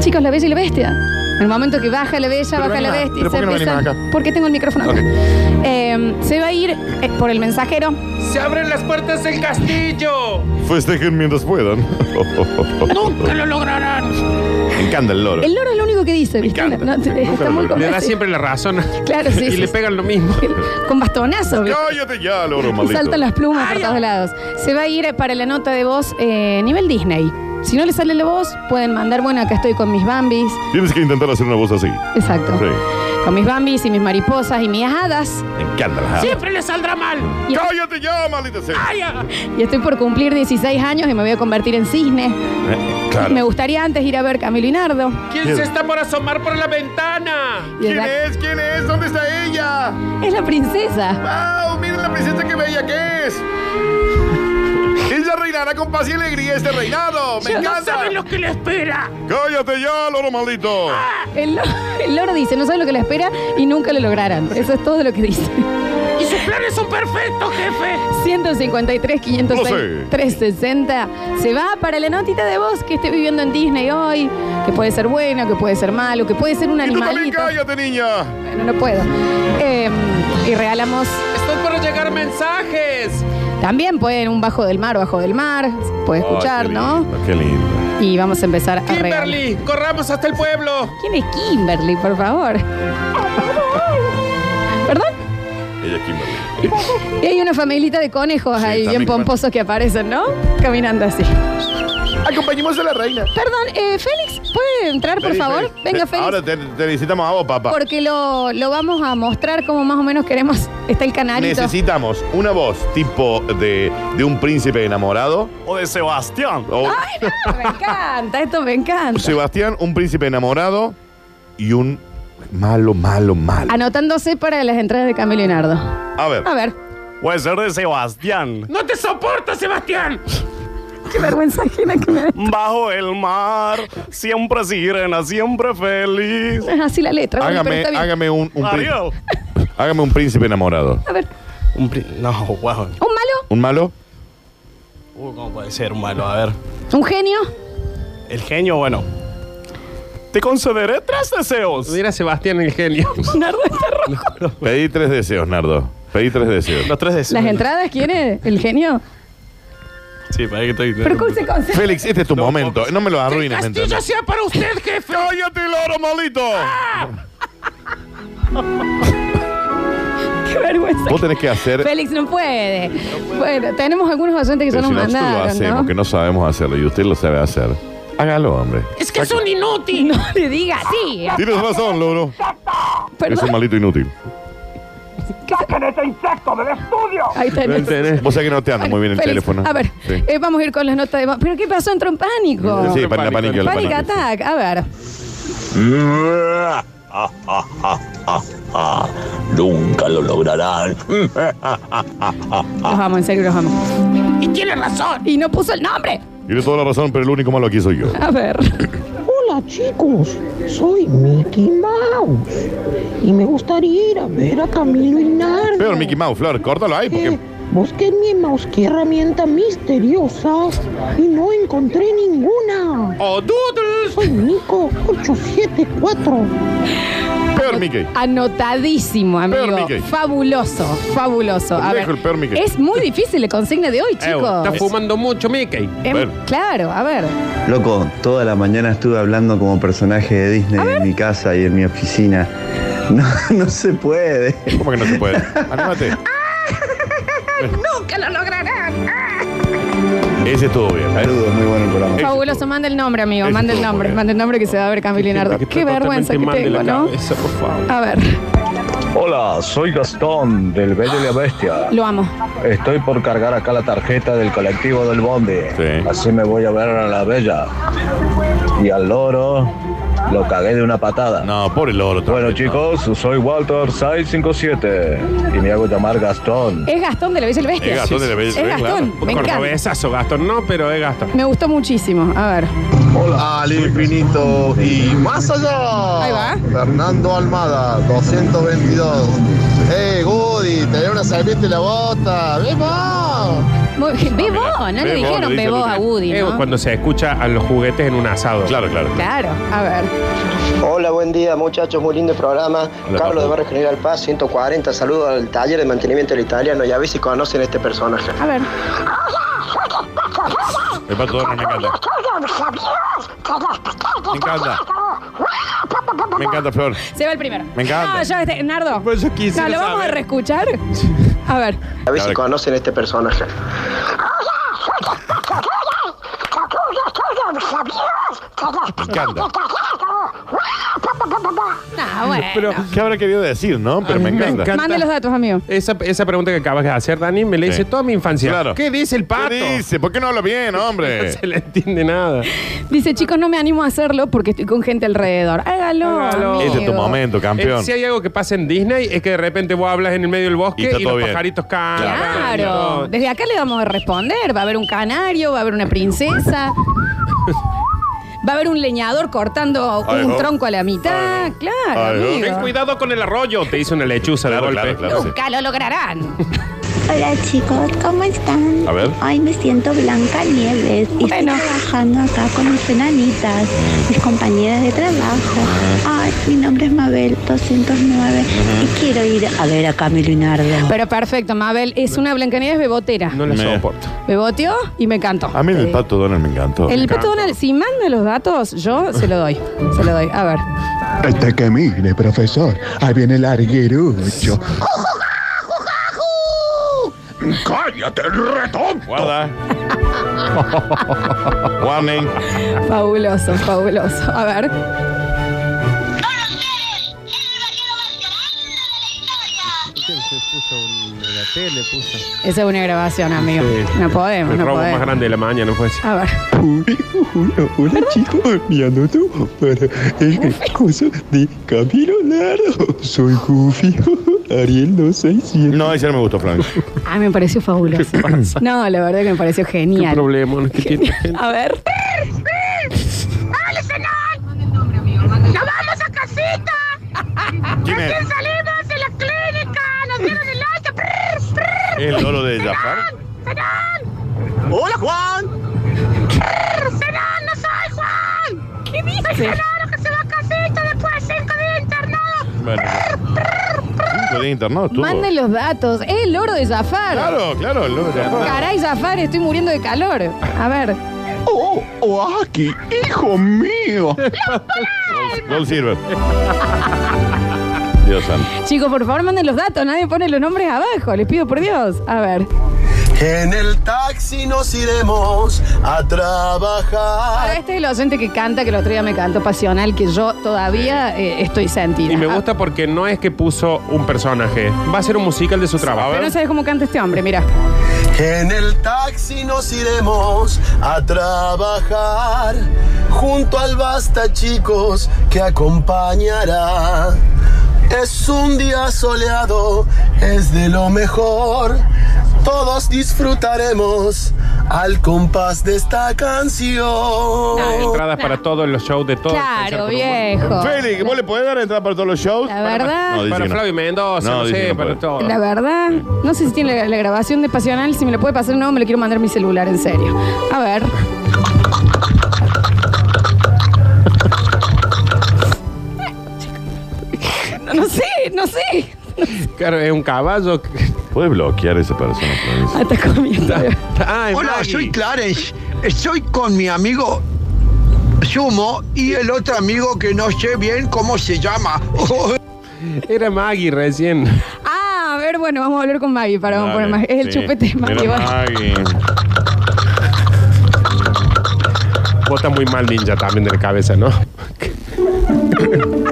Chicos, la bella y la bestia. En el momento que baja la bella, Pero baja la venimos- bestia y pero se ¿por qué no empieza. venimos acá? Porque tengo el micrófono acá. Ok. Eh, se va a ir eh, por el mensajero. ¡Se abren las puertas del castillo! Festejen mientras puedan. ¡Nunca lo lograrán! Me encanta el loro. El loro es lo único que dice, ¿viste? encanta. No, Sí, está lo muy. Le da convencido. siempre la razón. Claro, sí, y sí, le sí. pegan lo mismo. Con bastonazo. ¿viste? Cállate ya, loro maldito. Saltan las plumas por todos lados. Se va a ir para la nota de voz eh, nivel Disney. Si no le sale la voz, pueden mandar, bueno, acá estoy con mis bambis. Tienes que intentar hacer una voz así. Exacto. Sí. Con mis bambis y mis mariposas y mis hadas. Me encanta las Siempre le saldrá mal. Y, Cállate ya, maldita sea. ¡Ay, ah! y estoy por cumplir 16 años y me voy a convertir en cisne. Eh, claro. Me gustaría antes ir a ver Camilo y Nardo. ¿Quién se está por asomar por la ventana? ¿Quién es? ¿Quién es? ¿Dónde está ella? Es la princesa. ¡Wow! Miren la princesa que bella que es. Con paz y alegría este reinado. Me No encanta. saben lo que le espera. Cállate ya, loro maldito. El, lo- el loro dice, no sabe lo que le espera y nunca lo lograrán. Eso es todo lo que dice. Y sus planes son perfectos, jefe. 153, 506, Lo sé. 360. Se va para la notita de voz que esté viviendo en Disney hoy, que puede ser bueno, que puede ser malo, que puede ser un Y tú también animalito. cállate, niña. Bueno, no puedo. Eh, y regalamos, Estoy por llegar mensajes. También pueden un bajo del mar, bajo del mar, puede escuchar, ¿no? Qué lindo. Y vamos a empezar a regalar. Kimberly, corramos hasta el pueblo. ¿Quién es Kimberly, por favor? ¿Perdón? Ella es Kimberly. Y hay una familita de conejos Sí, ahí bien también, pomposos que aparecen, ¿no? Caminando así. Acompañemos a la reina. Perdón, eh, Félix, ¿puede entrar, por favor? Félix. Venga, Ven, Félix. Ahora te, te necesitamos a vos, papá. Porque lo, lo vamos a mostrar como más o menos queremos. Está el canalito. Necesitamos una voz tipo de, de un príncipe enamorado. O de Sebastián. O Ay, no, me encanta, esto me encanta. Sebastián, un príncipe enamorado. Y un malo, malo, malo. Anotándose para las entradas de Camilo y Nardo. A ver. A ver, Puede ser de Sebastián. No te soporto, Sebastián. Qué vergüenza ajena que me da. Bajo el mar, siempre sirena, siempre feliz. Es así la letra. bueno, pero Hágame, está bien. hágame un, un príncipe, Ariel. hágame un príncipe enamorado. A ver, Un pri- no, wow. ¿un malo? ¿Un malo? Uh, ¿Cómo puede ser un malo? A ver. ¿Un genio? El genio, bueno. Te concederé tres deseos. Mira Sebastián el genio. Nardo está rojo. Pedí tres deseos, Nardo. Pedí tres deseos. Los tres deseos. ¿Las entradas quiere el genio? Sí, para que estoy. Pero ¿cómo se consigue? Félix, este es tu No, momento. No me lo ¡El arruines, ¿me castillo entiendes? sea para usted, jefe! ¡Cállate, loro maldito! Qué vergüenza. Vos tenés que hacer. Félix no puede. Bueno, tenemos algunos oyentes que Pero nos si nosotros lo mandaron, hacemos, ¿no? que no sabemos hacerlo y usted lo sabe hacer. Hágalo, hombre. ¡Es que es un inútil! No le diga así. Tienes razón, loro. Es un Perdón. maldito inútil. Ahí tenés. Vos sabés que no te anda muy bien el teléfono. A ver, Sí. eh, vamos a ir con las notas de voz. ¿Pero qué pasó? Entró en pánico. Sí, para la Pánico. la Panic pánica. attack. A ver. Nunca lo lograrán. Los amo, en serio, los amo. Y tiene razón. Y no puso el nombre. Tiene toda la razón, pero el único malo aquí soy yo. A ver. Hola chicos, soy Mickey Mouse y me gustaría ir a ver a Camilo y Nardo. Peor Mickey Mouse, Flor, córtalo ahí Eh, porque. busqué en mi mouse qué herramienta misteriosa y no encontré ninguna. ¡Oh, Doodles! Soy Nico 874. Peor Mickey. Anotadísimo, amigo. Peor Mickey. Fabuloso, fabuloso. A ver. Dejo el peor Mickey. Es muy difícil la consigna de hoy, Eh, chicos. está fumando mucho, Mickey. Em, Bueno. claro, a ver. Loco, toda la mañana estuve hablando como personaje de Disney en mi casa y en mi oficina. No, no se puede. ¿Cómo que no se puede? Anímate. Nunca lo lograrán. Ese estuvo bien. Saludos, muy bueno el programa. Ese Fabuloso, estuvo manda el nombre, amigo. Ese Manda el estuvo nombre. bien. Manda el nombre que se va a ver Camilo y Nardo. Gente que Qué vergüenza que totalmente mal de tengo, la ¿no? cabeza, por favor. A ver, Hola, soy Gastón del Bello y la Bestia. lo amo. Estoy por cargar acá la tarjeta del colectivo del Bonde. Sí. Así me voy a ver a la Bella. Y al loro lo cagué de una patada. No, pobre loro. Bueno también, chicos, soy Walter 657 y me hago llamar Gastón. Es Gastón de la Bella Bestia. Es Gastón de la Bella Es Gastón, claro. me cabezazo, Gastón. No, pero es Gastón. Me gustó muchísimo. A ver. Hola, al infinito y más allá. Ahí va. Fernando Almada, 222. ¡Hey, Goody! Te una serpiente en la bota. ¡Vemos! Muy bien. Bebo, no le Bebo, dijeron le dice bebo el a. Woody, Es ¿no? cuando se escucha a los juguetes en un asado. Claro, claro. Claro, a ver. Hola, buen día muchachos, muy lindo programa. Hola, Carlos de Barrio General Paz, 140, saludos al taller de mantenimiento del italiano y a ver si conocen este personaje. A ver. El pato Donald me encanta. Me encanta. Me encanta, Flor. Se va el primero. Me encanta. No, ya este, Nardo. Pues yo quisiera no, lo vamos saber. a reescuchar. A ver. A ver si conocen este personaje. Me encanta. Ah, bueno. Pero ¿Qué habrá querido decir, no? Pero me encanta. Mande los datos, amigo. esa, esa pregunta que acabas de hacer, Dani, me la hice Sí. toda mi infancia. Claro. ¿Qué dice el pato? ¿Qué dice? ¿Por qué no habla bien, No hombre? se le entiende nada. Dice, chicos, no me animo a hacerlo porque estoy con gente alrededor. Hágalo. Hágalo. amigo. Ese es tu momento, campeón. Eh, si hay algo que pasa en Disney es que de repente vos hablas en el medio del Y bosque está y, todo los bien. pajaritos cantan. Claro. Desde acá le vamos a responder. Va a haber un canario, va a haber una princesa. Va a haber un leñador cortando Ay, un no. tronco a la mitad. Ay, no. Claro, Ay, no. amigo. Ten cuidado con el arroyo, te hizo una lechuza Claro, de golpe. claro, claro. sí. Nunca lo lograrán. Hola chicos, ¿cómo están? A ver. Hoy me siento Blanca Nieves y Bueno. estoy trabajando acá con mis enanitas, mis compañeras de trabajo. Ay, mi nombre es Mabel 209 y quiero ir a ver a Camilo Nardo. Pero perfecto, Mabel. Es una Blancanieves bebotera. No la Me- soporto. Beboteó y me encantó. A mí el pato Donald me encantó. El Me pato. Donald, si manda los datos, yo se lo doy. Se lo doy. A ver. Hasta que mire, profesor. Ahí viene el arguirucho. ¡Cállate, retón! Guarda. Warning. Fabuloso, fabuloso. A ver. Esa es una grabación, amigo. Sí. No podemos, El no robo más grande de la mañana fue ese. A ver. Hola, hola chicos, me anoto para el curso de Camilo Nardo. Soy Goofy, Ariel 267. No, ese no me gustó, Frank. Ah, me pareció fabuloso. No, la verdad que me pareció Qué genial. problema que tiene. A ver. ¿Quién es? Salimos de la clínica, nos dieron el alta. ¿El loro de Jafar? ¡Hola, Juan! Serán, no soy Juan. ¿Qué dice? Claro que se va a casita después de cinco días internado. Bueno. Internado estuvo. Manden los datos. Es el oro de Zafar. Claro, claro, el loro de Jafar. Caray, Zafar, estoy muriendo de calor. A ver. Oh, oh, aquí, hijo mío. Gold, Gold Silver. Dios santo. Chicos, por favor, manden los datos. Nadie pone los nombres abajo. Les pido por Dios. A ver. En el taxi nos iremos a trabajar. este es el docente que canta, que el otro día me cantó pasional, que yo todavía eh, estoy sentida. Y me Ah, gusta porque no es que puso un personaje. Va a ser un musical de su trabajo. Pero no sabes cómo canta este hombre, mira. En el taxi nos iremos a trabajar. Junto al basta, chicos, que acompañará. Es un día soleado, es de lo mejor. Todos disfrutaremos al compás de esta canción. Entradas para todos los shows de todos. Claro, viejo. Félix, ¿vos le podés dar entrada para todos los shows? La verdad, No, dice Para que no. Flavio Mendoza, No, no, dice que sé, no para puede. todo. la verdad, no sé si tiene la, la grabación de pasional, si me lo puede pasar no, me lo quiero mandar a mi celular, en serio. A ver. Sé, no sé. Claro, es un caballo. que- ¿Puedes bloquear a esa persona, Florencia? Ah, está comiendo. Ay, Hola, Maggie. soy Clarence. Estoy con mi amigo Sumo y el otro amigo que no sé bien cómo se llama. Era Maggie recién. Ah, a ver, bueno, vamos a hablar con Maggie para Dale, poner más. Es el sí. chupete de Maggie. Mira. Maggie. Vos estás muy mal, ninja, también de la cabeza, ¿no?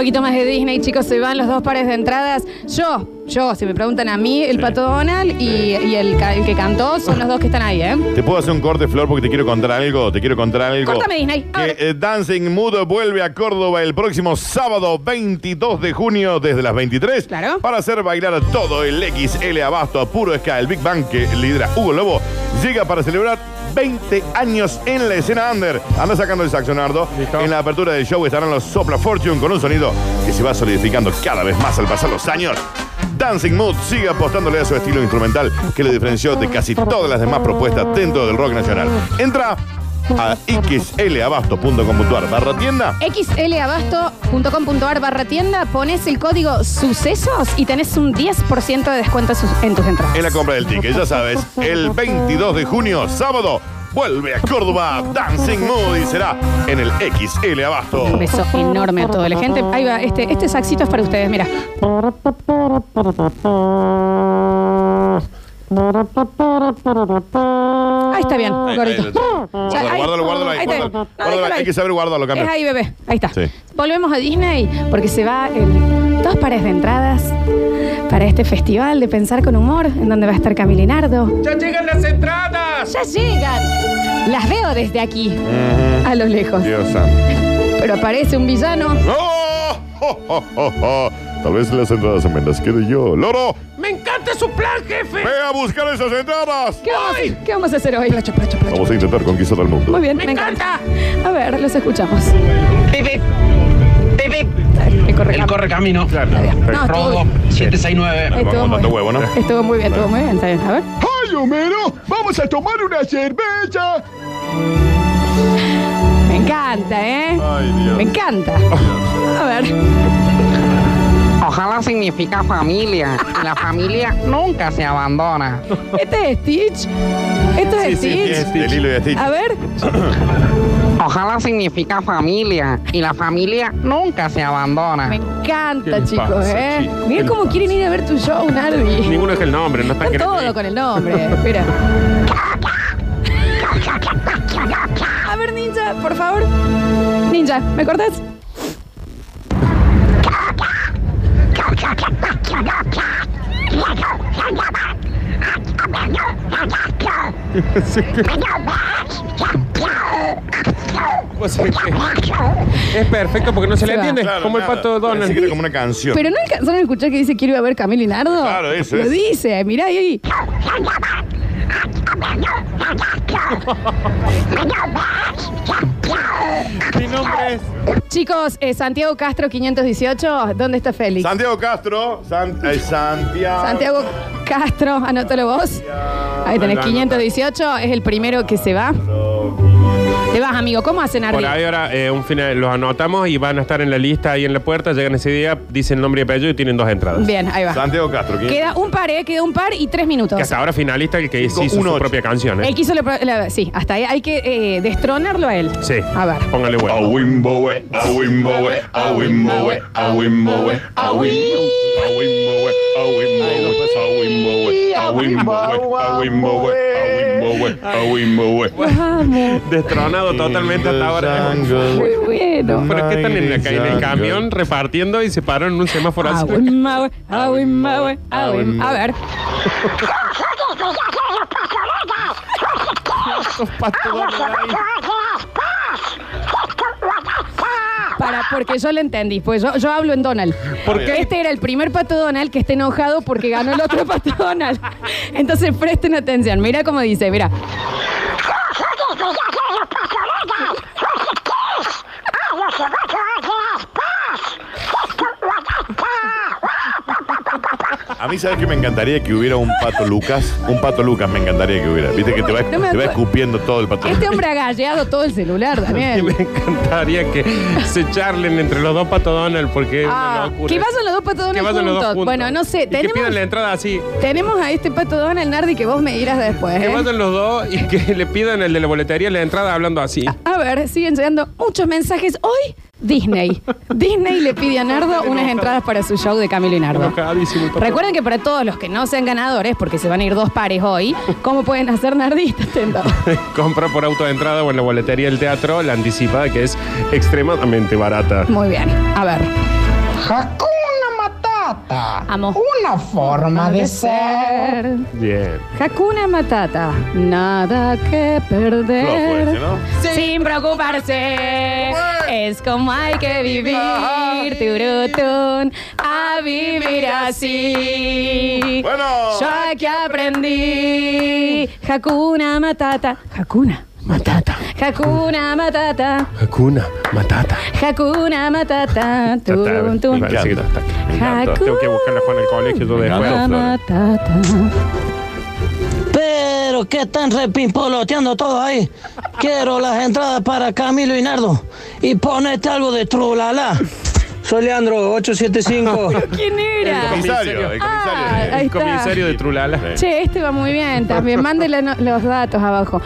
Un poquito más de Disney, chicos, se van los dos pares de entradas. Yo, yo, si me preguntan a mí, el Sí. Pato Donald y, y el, ca- el que cantó son los dos que están ahí, ¿eh? ¿Te puedo hacer un corte, Flor, porque te quiero contar algo? Te quiero contar algo. Córtame, Disney. A Que eh, Dancing Mood vuelve a Córdoba el próximo sábado 22 de junio desde las 23 Claro. para hacer bailar a todo el XL Abasto a puro ska. El Big Bang que lidera Hugo Lobo llega para celebrar 20 años en la escena under. Anda sacando el saxonardo. Listo. En la apertura del show estarán los Sopla Fortune con un sonido que se va solidificando cada vez más al pasar los años. Dancing Mood sigue apostándole a su estilo instrumental que le diferenció de casi todas las demás propuestas dentro del rock nacional. Entra a xlabasto.com.ar barra tienda xlabasto.com.ar barra tienda, pones el código sucesos y tenés un 10% de descuento sus- en tus entradas. en la compra del ticket. Ya sabes, el 22 de junio, sábado, vuelve a Córdoba Dancing Mood y será en el XL Abasto. Un beso enorme a toda la gente. Ahí va, este, este saxito es para ustedes, mira. Ahí está bien, Ahí, Ya, Guárdalo, guárdalo, guárdalo ahí. Ahí está. guárdalo. No, Guárdalo, déjalo ahí. Hay que saber guardarlo, Es ahí, bebé. Ahí está. Sí. Volvemos a Disney porque se va el, dos pares de entradas para este festival de Pensar con Humor, en donde va a estar Camila Nardo. ¡Ya llegan las entradas! ¡Ya llegan! Las veo desde aquí, a lo lejos. Dios santo. Pero aparece un villano. ¡Oh! ¡Oh, oh, oh, oh! Tal vez las entradas me las quede yo. ¡Loro! ¡Me encanta su plan, jefe! ¡Ve a buscar esas entradas! ¿Qué vamos, a, qué vamos a hacer hoy? Placho, placho, placho. Vamos a intentar conquistar al mundo. Muy bien, me, encanta. A ver, los escuchamos. Pipi. Pipi. El corre, El corre camino. Claro. No, Robo estuvo, 769. estuvo muy huevo, ¿no? Estuvo muy bien, estuvo muy bien. Está bien. A ver. ¡Ay, Homero! ¡Vamos a tomar una cerveza! Me encanta, ¿eh? Ay, Dios. Me encanta. A ver. Ojalá significa familia. Y la familia nunca se abandona. Este es Stitch. Esto es Sí, sí, Stitch. de. A ver. Ojalá significa familia. Y la familia nunca se Me abandona. encanta, ¿Qué le chicos, pasa, ¿eh? Miren cómo pasa? quieren ir a ver tu show, Nardi. Ninguno es el nombre, no está Está queriendo todo ir. con el nombre. Espera. A ver, Ninja, por favor. Ninja, ¿me cortas? Pues es, que es perfecto porque no se, le va. entiende. Claro, como el nada. pato Donald. siquiera como una canción. Pero no alcanzaron a escuchar que dice quiero ir a ver Camilo y Nardo. Claro, eso Lo es. dice, mirá ahí. Mi nombre es. Chicos, eh, Santiago Castro 518, ¿dónde está Félix? Santiago Castro. San- eh, Santiago. Santiago Castro, anótalo vos. Ahí tenés Ahí va, 518, es el primero que se va. Te vas, amigo. ¿Cómo hacen Por arriba? ahí ahora eh, un final, los anotamos y van a estar en la lista ahí en la puerta. Llegan ese día, dicen el nombre y apellido y tienen dos entradas. Bien, ahí va. Santiago Castro. ¿quién? Queda un par, ¿eh? Queda un par y tres minutos. Que hasta ahora finalista el que hizo uno, su ocho. propia canción. ¿eh? El que hizo la, la- Sí, hasta ahí. Hay que eh, destronarlo a él. Sí. A ver. Póngale A huevo. A Wimbo, eh, a Wimbo, a Wimbo, eh, a Wimbo, a Wimbo, eh, a Wimbo, eh, a Wimbo, eh, a Wimbo, eh, a Wimbo, eh, a Wimbo, eh amo. Destronado totalmente hasta ahora. Muy bueno. ¿Pero qué están en, la, ca- en el camión repartiendo y se pararon en un semáforo así? Aguim- A ver. Para, porque yo lo entendí. Pues yo, yo hablo en Donald. Porque este era el primer pato Donald que está enojado porque ganó el otro pato Donald. Entonces presten atención. Mira cómo dice, mira. A mí, ¿sabes que me encantaría que hubiera un pato Lucas? Un pato Lucas me encantaría que hubiera. Viste que te va, No me te va acuerdo. escupiendo todo el pato Este hombre ha galleado todo el celular, Y Daniel. me encantaría que se charlen entre los dos Pato Donald porque es Ah, una locura. que vayan los dos patos Que Donald vayan los dos juntos. juntos. Bueno, no sé, Y que tenemos, pidan la entrada así. tenemos a este pato Donald Nardi que vos me dirás después. Que ¿eh? vayan los dos y que le pidan el de la boletería la entrada hablando así. A ver, siguen llegando muchos mensajes. Hoy, Disney. Disney le pide a Nardo unas entradas para su show de Camilo y Nardo. Enojadísimo el Pato. Recuerden que para todos los que no sean ganadores, porque se van a ir dos pares hoy, ¿cómo pueden hacer nardistas? Compra por auto de entrada o en la boletería del teatro la anticipada que es extremadamente barata. Muy bien. A ver. Matata. Amo. Una forma de ser. Bien. Hakuna Matata. Nada que perder. Flojo ese, ¿no? Sin preocuparse. Es como hay que vivir. Turutun. A vivir así. Bueno. Yo aquí aprendí. Hakuna Matata. Hakuna Matata. Hakuna Matata. Hakuna Matata. Hakuna Matata. Tum, tum. me parece que ya está. Me encantó. Tengo que buscarla Juan en el colegio yo después. Hakuna Matata. Pero ¿qué están repimpoloteando todo ahí? Quiero las entradas para Camilo y Nardo. Y ponete algo de trulala. Soy Leandro, 875. ¿Quién era? El comisario, el comisario. Ah, ahí El está. comisario de Trulala. Che, este va muy bien también. Mándele no- los datos abajo.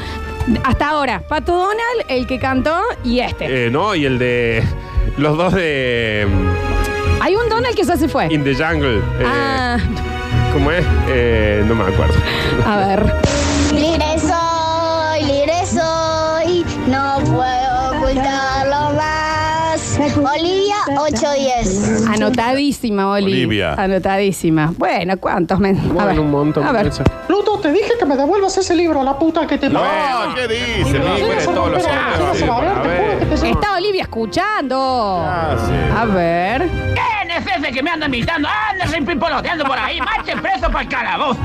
Hasta ahora, Pato Donald, el que cantó, y este. Eh, no, y el de. Los dos de. Hay un Donald que ya se fue. mm, In the Jungle. Eh, Ah, ¿Cómo es? Eh, no me acuerdo. a ver. Olivia 810. Anotadísima, Oli. Olivia. Anotadísima. Bueno, ¿cuántos? Men? A ver. Bueno, un montón. A ver. Pluto, te dije que me devuelvas ese libro, la puta que te No. ¿qué dice? Todos los a a Está Olivia escuchando. Ah, sí. A ver. ¿Quién es ese que me anda invitando? ¡Anda sin pimpoloteando por ahí! ¡Marchen preso para el calabozo!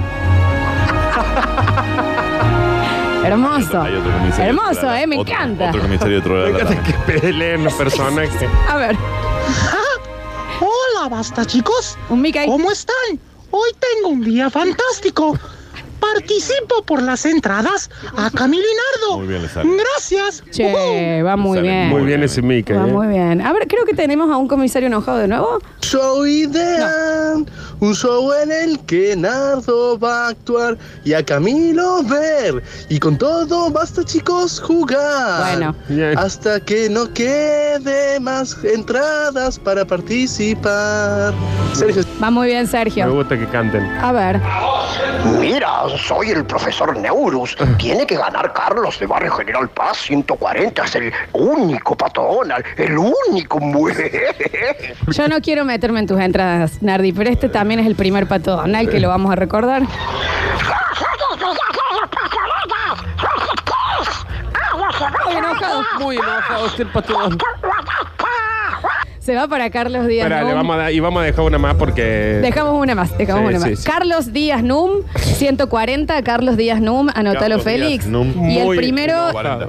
Hermoso. Hay otro comisario Hermoso, Trolala. eh, me Otro- encanta. Otro comisario de Me Trolala encanta que peleen los personajes. A ver. Hola, basta chicos. Un Mickey. ¿Cómo están? Hoy tengo un día fantástico. Participo por las entradas a Camilo y Nardo. Muy bien, le sale. Gracias. Che, va muy Sale bien. Muy bien ese Mickey. Va eh. muy bien. A ver, creo que tenemos a un comisario enojado de nuevo. Show ideal, un show en el que Nardo va a actuar y a Camilo ver. Y con todo basta chicos jugar. Bueno. Bien. Hasta que no quede más entradas para participar. Sergio. Va muy bien, Me Sergio. gusta que canten. A ver. Mira, soy el profesor Neurus. Tiene que ganar Carlos de Barrio General Paz 140. Es el único Donald. El único. Yo no quiero meterme en tus entradas, Nardi, pero este también es el primer pato Donald que lo vamos a recordar. Muy enojado. Muy enojado este. Se va para Carlos Díaz. Espera, le Num. vamos a dar, y vamos a dejar una más porque. Dejamos una más, dejamos Sí, una sí, más. sí. Carlos Díaz Num, 140, Carlos Díaz Num, anótalo Carlos Félix. Díaz Num. Y el Muy primero, 40.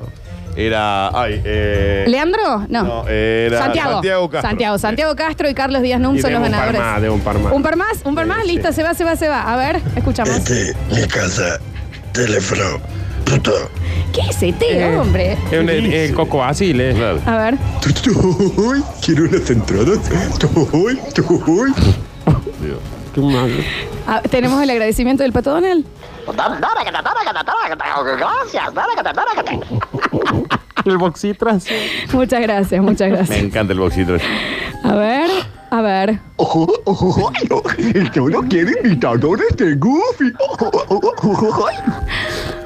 Era. Ay, eh. ¿Leandro? No. No, era Santiago. Santiago Castro. Santiago, Santiago Castro y Carlos Díaz Num Y son los debo un par ganadores. más, un par más. Un par más, un par más, listo, se va, se va, se va. A ver, escuchamos. Este, mi casa, teléfono, puto. ¿Qué es este, Eh, hombre? Es un- el, el coco así, le. A ver. Uy, quiero las entradas. Uy, uy. Qué malo. Ah, ¿Tenemos el agradecimiento del Pato Donald? Gracias. El boxitras. Muchas gracias, muchas Me gracias. encanta el boxito. A ver, a ver. Ojo, ojo, ay, no. Yo no quiero imitadores de Goofy. Ojo, ojo, ojo, ay.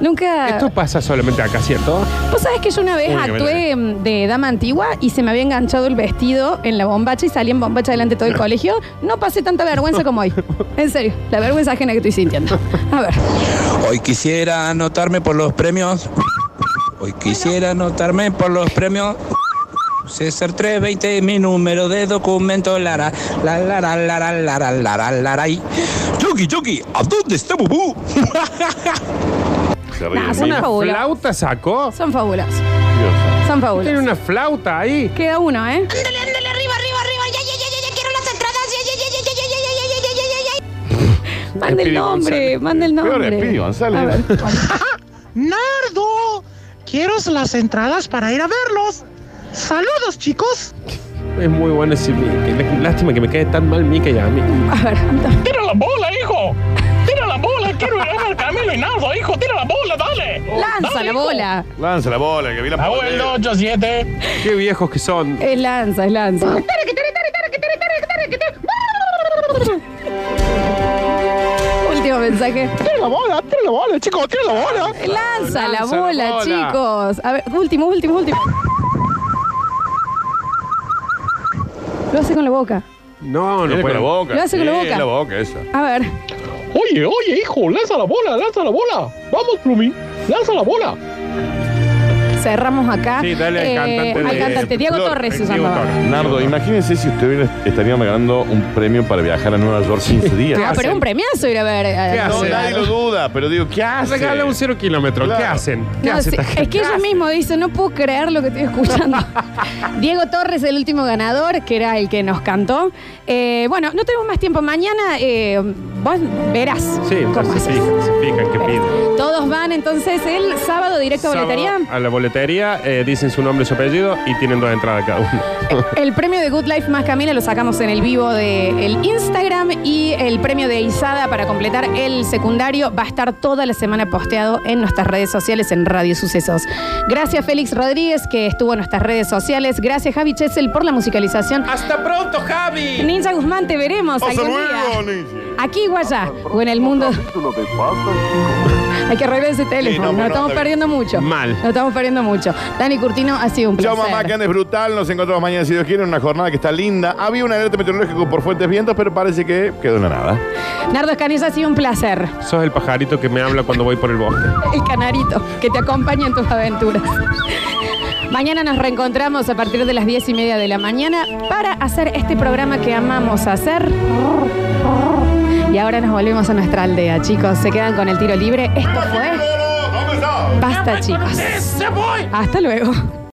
Nunca. Esto pasa solamente acá, ¿cierto? Vos sabés que yo una vez Únicamente. actué mm, de dama antigua y se me había enganchado el vestido en la bombacha y salí en bombacha delante de todo el colegio. No pasé tanta vergüenza como hoy. En serio, la vergüenza ajena que estoy sintiendo. A ver. Hoy quisiera anotarme por los premios. Hoy quisiera anotarme por los premios. César 320, mi número de documento. Lara, la, la, la, la, la, la, la, la, la, la, la, y- Chucky, Chucky, ¿a dónde está Bubú? Se ríe Nah, de son mí. ¿Una fabulosos. flauta sacó? Son fabulosos. Dios. Son Tiene fabulosos. una flauta ahí. Queda uno, ¿eh? Ándale, ándale, arriba, arriba, arriba. Ya, ya, ya, ya, ya, quiero las entradas. Ya, ya, ya, ya, ya, ya, ya, ya, ya, ya, ya, ya. Mande el nombre, González. mande el Peor es nombre. González. A ver. Nardo, quiero las entradas para ir a verlos. Saludos, chicos. Es muy bueno ese Mickey. Lástima que me cae tan mal Mickey a mí. A ver, anda. ¡Tira la bola, hijo! ¡Tira la bola! ¡Quiero ir a ver Camilo y Nardo, hijo! ¡Tira la bola! Lanza Dale, la bola. Lanza la bola, que vi la Abuelo 87. Qué viejos que son. Es lanza, es lanza. Último mensaje. Tira la bola, tira la bola, chicos, tira la bola. Lanza la Lanza la bola, bola. chicos. A ver, último, último, último. Lo hace con la boca. No, no Viene con la boca. Lo hace con la Sí, boca. la boca esa. A ver. Oye, oye, hijo, lanza la bola, lanza la bola. Vamos, Plumi, lanza la bola. cerramos acá. Sí, dale al Eh, cantante de- al cantante. Diego Flor, Torres se Diego llamaba. Torres. Nardo, imagínense si ustedes estarían regalando un premio para viajar a Nueva York 15 días. Ah, pero es un premiazo ir a ver. a- ¿Qué No, hacen? nadie lo duda, pero digo, ¿qué hace? Regala un cero kilómetro. ¿Qué Claro. hacen? ¿Qué No, hace sí, esta gente? es que ellos mismos dicen, no puedo creer lo que estoy escuchando. Diego Torres, el último ganador, que era el que nos cantó. Eh, bueno, no tenemos más tiempo. Mañana eh, vos verás. Sí, cómo se haces. fijan, se fijan que piden. Todos van entonces el sábado directo a Sábado boletería. A la boletería, eh, dicen su nombre y su apellido y tienen dos entradas cada uno. El premio de Good Life más Camila lo sacamos en el vivo del Instagram y el premio de Isada para completar el secundario va a estar toda la semana posteado en nuestras redes sociales en Radio Sucesos. Gracias Félix Rodríguez que estuvo en nuestras redes sociales. Gracias Javi Chesel por la musicalización. ¡Hasta pronto, Javi! Ninja Guzmán, te veremos algún día. Aquí o allá, o en el mundo. Hay que arreglar ese teléfono. no, Nos estamos perdiendo mucho. Mal. Nos estamos perdiendo mucho. Dani Curtino, ha sido un placer. Chao mamá, que andes brutal. Nos encontramos mañana, si Dios quiere, en una jornada que está linda. Había una alerta meteorológica por fuertes vientos, pero parece que quedó en la nada. Nardo Escanilla, ha sido un placer. Sos el pajarito que me habla cuando voy por el bosque. El canarito que te acompaña en tus aventuras. Mañana nos reencontramos a partir de las diez y media de la mañana para hacer este programa que amamos hacer. Y ahora nos volvemos a nuestra aldea, chicos. Se quedan con el tiro libre. Esto fue. Basta, chicos. Hasta luego.